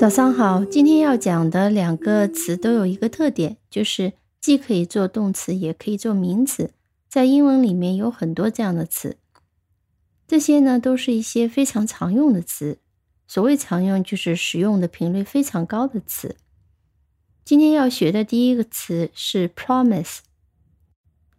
早上好，今天要讲的两个词都有一个特点，就是既可以做动词，也可以做名词。在英文里面有很多这样的词，这些呢都是一些非常常用的词。所谓常用，就是使用的频率非常高的词。今天要学的第一个词是 promise，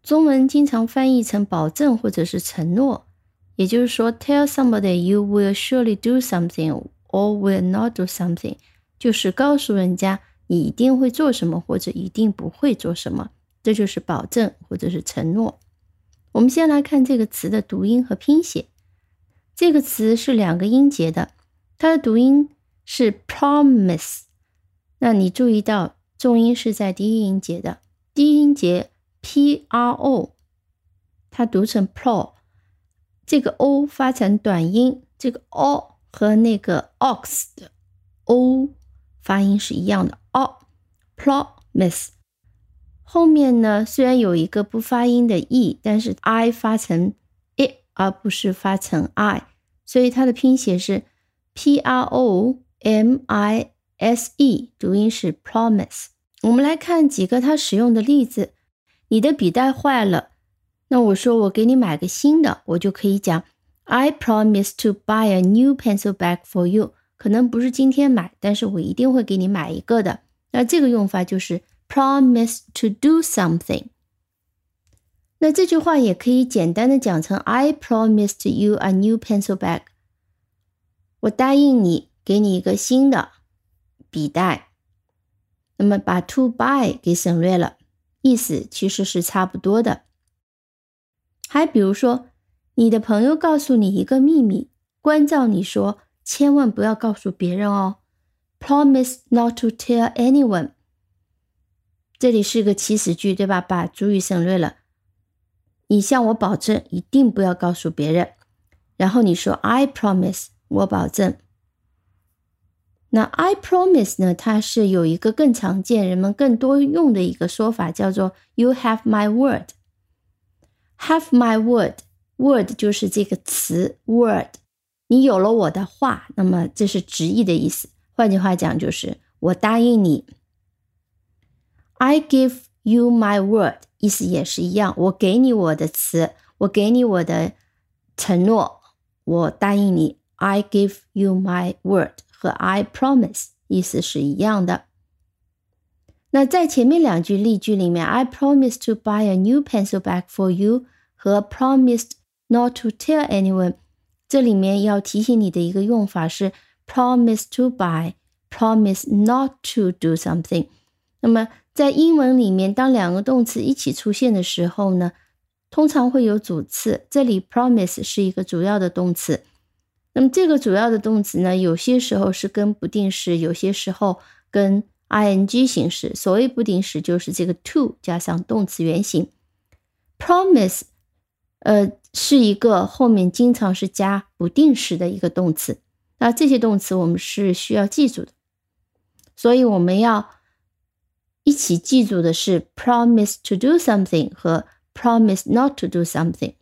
中文经常翻译成保证或者是承诺，也就是说，tell somebody you will surely do something。Or will not do something，就是告诉人家你一定会做什么或者一定不会做什么，这就是保证或者是承诺。我们先来看这个词的读音和拼写。这个词是两个音节的，它的读音是 promise。那你注意到重音是在第一音节的，第一音节 p r o，它读成 pro，这个 o 发成短音，这个 o。和那个 ox 的 o 发音是一样的，o promise 后面呢虽然有一个不发音的 e，但是 i 发成 i 而不是发成 i，所以它的拼写是 p r o m i s e，读音是 promise。我们来看几个它使用的例子。你的笔袋坏了，那我说我给你买个新的，我就可以讲。I promise to buy a new pencil bag for you。可能不是今天买，但是我一定会给你买一个的。那这个用法就是 promise to do something。那这句话也可以简单的讲成 I promised you a new pencil bag。我答应你，给你一个新的笔袋。那么把 to buy 给省略了，意思其实是差不多的。还比如说。你的朋友告诉你一个秘密，关照你说，千万不要告诉别人哦。Promise not to tell anyone。这里是个祈使句，对吧？把主语省略了。你向我保证，一定不要告诉别人。然后你说，I promise，我保证。那 I promise 呢？它是有一个更常见、人们更多用的一个说法，叫做 You have my word。Have my word。Word 就是这个词 word，你有了我的话，那么这是直译的意思。换句话讲，就是我答应你。I give you my word，意思也是一样，我给你我的词，我给你我的承诺，我答应你。I give you my word 和 I promise 意思是一样的。那在前面两句例句里面，I promise to buy a new pencil bag for you 和 promised Not to tell anyone，这里面要提醒你的一个用法是 promise to buy，promise not to do something。那么在英文里面，当两个动词一起出现的时候呢，通常会有主次。这里 promise 是一个主要的动词。那么这个主要的动词呢，有些时候是跟不定式，有些时候跟 ing 形式。所谓不定式，就是这个 to 加上动词原形。promise，呃。是一个后面经常是加不定式的一个动词，那这些动词我们是需要记住的，所以我们要一起记住的是 promise to do something 和 promise not to do something，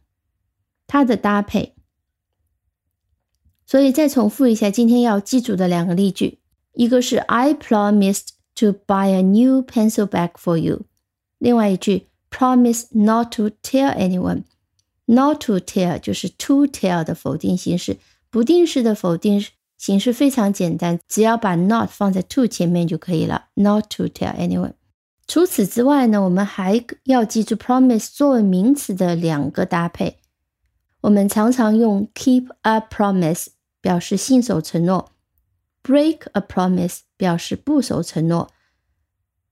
它的搭配。所以再重复一下今天要记住的两个例句，一个是 I promised to buy a new pencil bag for you，另外一句 promise not to tell anyone。Not to tell 就是 to tell 的否定形式，不定式的否定形式非常简单，只要把 not 放在 to 前面就可以了。Not to tell anyone。除此之外呢，我们还要记住 promise 作为名词的两个搭配。我们常常用 keep a promise 表示信守承诺，break a promise 表示不守承诺。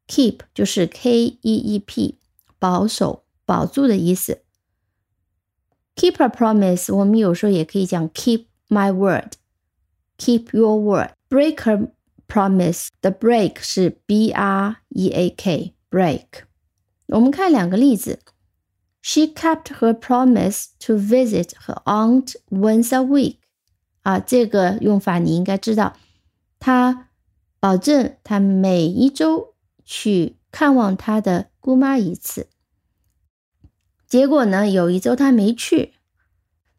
Keep 就是 K E E P，保守、保住的意思。Keep a promise，我们有时候也可以讲 keep my word，keep your word。Break a promise，the break 是 b r e a k break。我们看两个例子。She kept her promise to visit her aunt once a week。啊，这个用法你应该知道。她保证她每一周去看望她的姑妈一次。 结果呢，有一周她没去，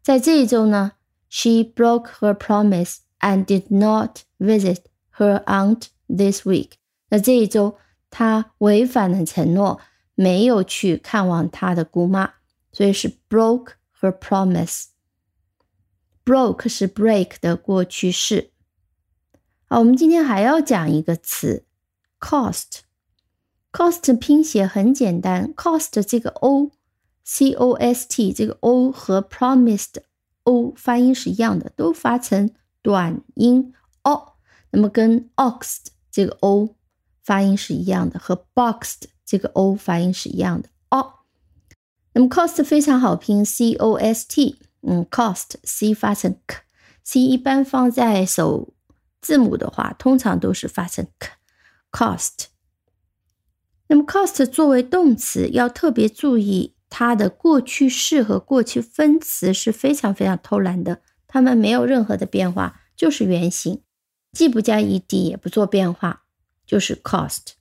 在这一周呢，she broke her promise and did not visit her aunt this week。那这一周她违反了承诺，没有去看望她的姑妈，所以是 broke her promise。broke 是 break 的过去式。好，我们今天还要讲一个词，cost。cost 拼写很简单，cost 这个 o cost 这个 o 和 promised o 发音是一样的，都发成短音 o。那么跟 oxed 这个 o 发音是一样的，和 boxed 这个 o 发音是一样的 o。那么 cost 非常好拼，c o s t，嗯，cost c 发成 k，c 一般放在首字母的话，通常都是发成 k，cost。那么 cost 作为动词，要特别注意它的过去式和过去分词是非常非常偷懒的，它们没有任何的变化，就是原形，既不加 ed 也不做变化，就是 cost。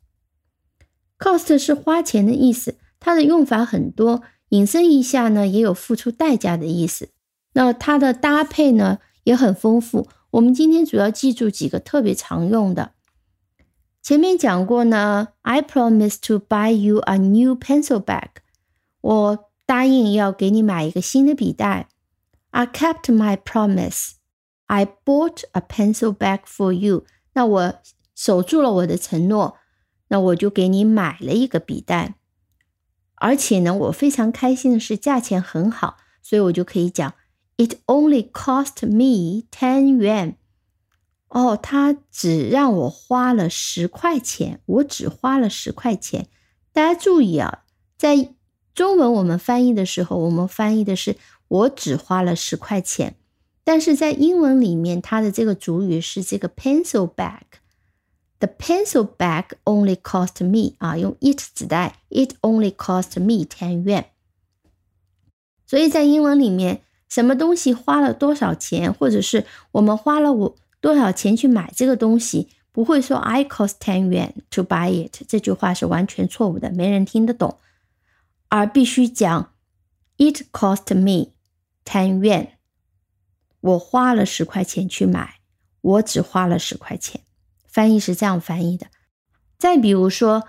cost 是花钱的意思，它的用法很多，引申一下呢，也有付出代价的意思。那它的搭配呢也很丰富，我们今天主要记住几个特别常用的。前面讲过呢，I promise to buy you a new pencil bag。我答应要给你买一个新的笔袋。I kept my promise. I bought a pencil bag for you。那我守住了我的承诺，那我就给你买了一个笔袋。而且呢，我非常开心的是价钱很好，所以我就可以讲，It only cost me ten yuan。哦，他只让我花了十块钱，我只花了十块钱。大家注意啊，在中文我们翻译的时候，我们翻译的是我只花了十块钱，但是在英文里面，它的这个主语是这个 pencil bag。The pencil bag only cost me 啊，用 it 指代，it only cost me ten yuan。所以在英文里面，什么东西花了多少钱，或者是我们花了我。多少钱去买这个东西？不会说 I cost ten yuan to buy it，这句话是完全错误的，没人听得懂。而必须讲 It cost me ten yuan，我花了十块钱去买，我只花了十块钱。翻译是这样翻译的。再比如说，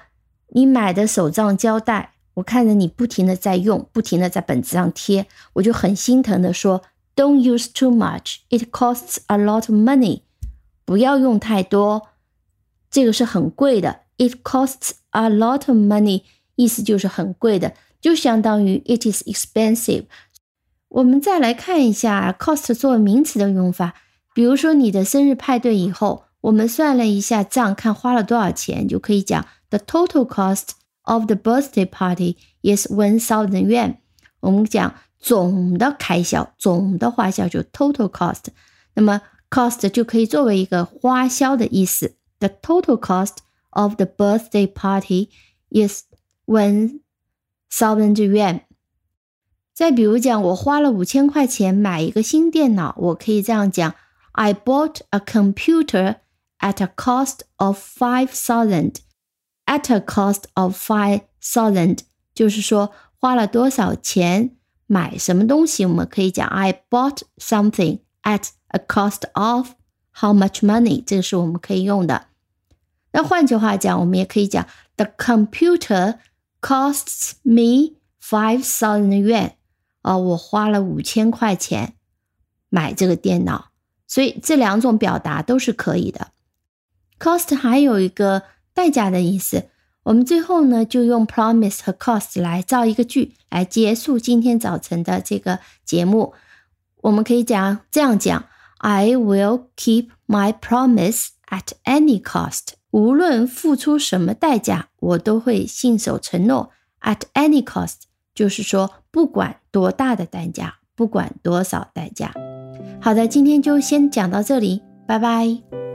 你买的手账胶带，我看着你不停的在用，不停的在本子上贴，我就很心疼的说。Don't use too much. It costs a lot of money. 不要用太多，这个是很贵的。It costs a lot of money，意思就是很贵的，就相当于 it is expensive。我们再来看一下 cost 作为名词的用法。比如说你的生日派对以后，我们算了一下账，看花了多少钱，就可以讲 The total cost of the birthday party is one thousand yuan。我们讲。总的开销，总的花销就 total cost。那么 cost 就可以作为一个花销的意思。The total cost of the birthday party is one thousand yuan。再比如讲，我花了五千块钱买一个新电脑，我可以这样讲：I bought a computer at a cost of five thousand. At a cost of five thousand，就是说花了多少钱。买什么东西，我们可以讲 I bought something at a cost of how much money，这个是我们可以用的。那换句话讲，我们也可以讲 The computer costs me five thousand yuan。啊，我花了五千块钱买这个电脑。所以这两种表达都是可以的。Cost 还有一个代价的意思。我们最后呢，就用 promise 和 cost 来造一个句，来结束今天早晨的这个节目。我们可以讲这样讲：I will keep my promise at any cost。无论付出什么代价，我都会信守承诺。At any cost，就是说不管多大的代价，不管多少代价。好的，今天就先讲到这里，拜拜。